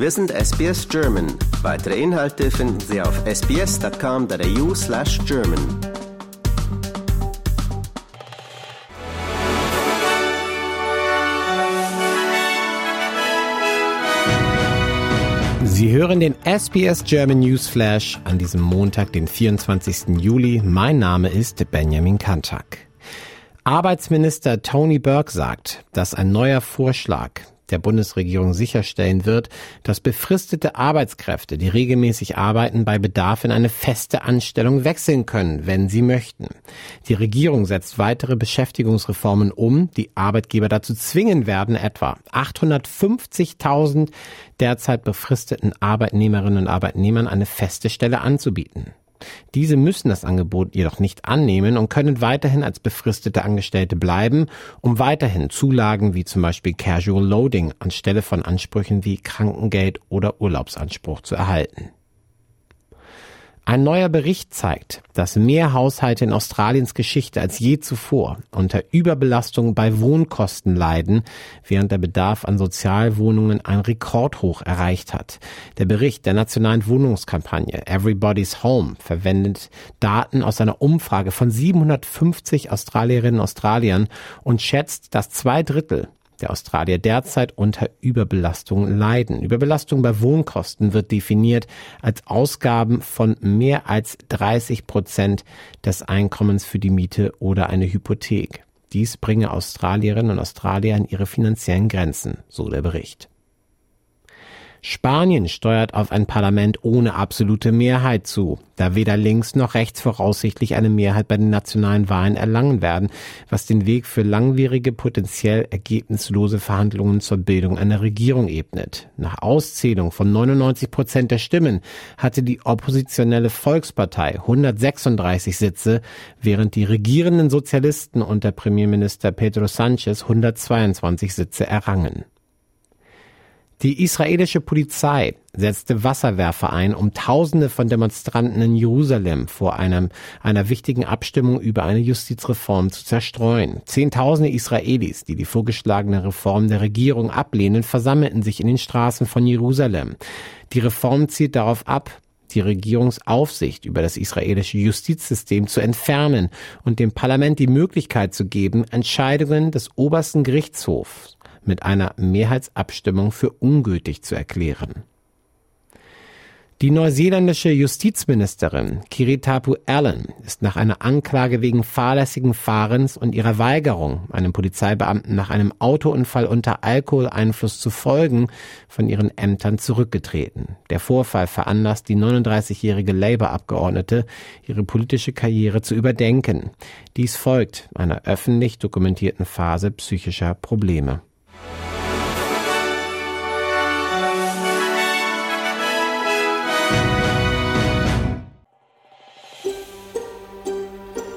Wir sind SBS German. Weitere Inhalte finden Sie auf sbs.com.au slash German. Sie hören den SBS German News Flash an diesem Montag, den 24. Juli. Mein Name ist Benjamin Kantak. Arbeitsminister Tony Burke sagt, dass ein neuer Vorschlag der Bundesregierung sicherstellen wird, dass befristete Arbeitskräfte, die regelmäßig arbeiten, bei Bedarf in eine feste Anstellung wechseln können, wenn sie möchten. Die Regierung setzt weitere Beschäftigungsreformen um, die Arbeitgeber dazu zwingen werden, etwa 850.000 derzeit befristeten Arbeitnehmerinnen und Arbeitnehmern eine feste Stelle anzubieten. Diese müssen das Angebot jedoch nicht annehmen und können weiterhin als befristete Angestellte bleiben, um weiterhin Zulagen wie zum Beispiel Casual Loading anstelle von Ansprüchen wie Krankengeld oder Urlaubsanspruch zu erhalten. Ein neuer Bericht zeigt, dass mehr Haushalte in Australiens Geschichte als je zuvor unter Überbelastung bei Wohnkosten leiden, während der Bedarf an Sozialwohnungen ein Rekordhoch erreicht hat. Der Bericht der nationalen Wohnungskampagne Everybody's Home verwendet Daten aus einer Umfrage von 750 Australierinnen und Australiern und schätzt, dass zwei Drittel der Australier derzeit unter Überbelastung leiden. Überbelastung bei Wohnkosten wird definiert als Ausgaben von mehr als 30 Prozent des Einkommens für die Miete oder eine Hypothek. Dies bringe Australierinnen und Australier an ihre finanziellen Grenzen, so der Bericht. Spanien steuert auf ein Parlament ohne absolute Mehrheit zu, da weder links noch rechts voraussichtlich eine Mehrheit bei den nationalen Wahlen erlangen werden, was den Weg für langwierige, potenziell ergebnislose Verhandlungen zur Bildung einer Regierung ebnet. Nach Auszählung von 99 Prozent der Stimmen hatte die oppositionelle Volkspartei 136 Sitze, während die regierenden Sozialisten unter Premierminister Pedro Sanchez 122 Sitze errangen. Die israelische Polizei setzte Wasserwerfer ein, um Tausende von Demonstranten in Jerusalem vor einem, einer wichtigen Abstimmung über eine Justizreform zu zerstreuen. Zehntausende Israelis, die die vorgeschlagene Reform der Regierung ablehnen, versammelten sich in den Straßen von Jerusalem. Die Reform zielt darauf ab, die Regierungsaufsicht über das israelische Justizsystem zu entfernen und dem Parlament die Möglichkeit zu geben, Entscheidungen des obersten Gerichtshofs mit einer Mehrheitsabstimmung für ungültig zu erklären. Die neuseeländische Justizministerin Kiritapu Allen ist nach einer Anklage wegen fahrlässigen Fahrens und ihrer Weigerung, einem Polizeibeamten nach einem Autounfall unter Alkoholeinfluss zu folgen, von ihren Ämtern zurückgetreten. Der Vorfall veranlasst die 39-jährige Labour-Abgeordnete, ihre politische Karriere zu überdenken. Dies folgt einer öffentlich dokumentierten Phase psychischer Probleme.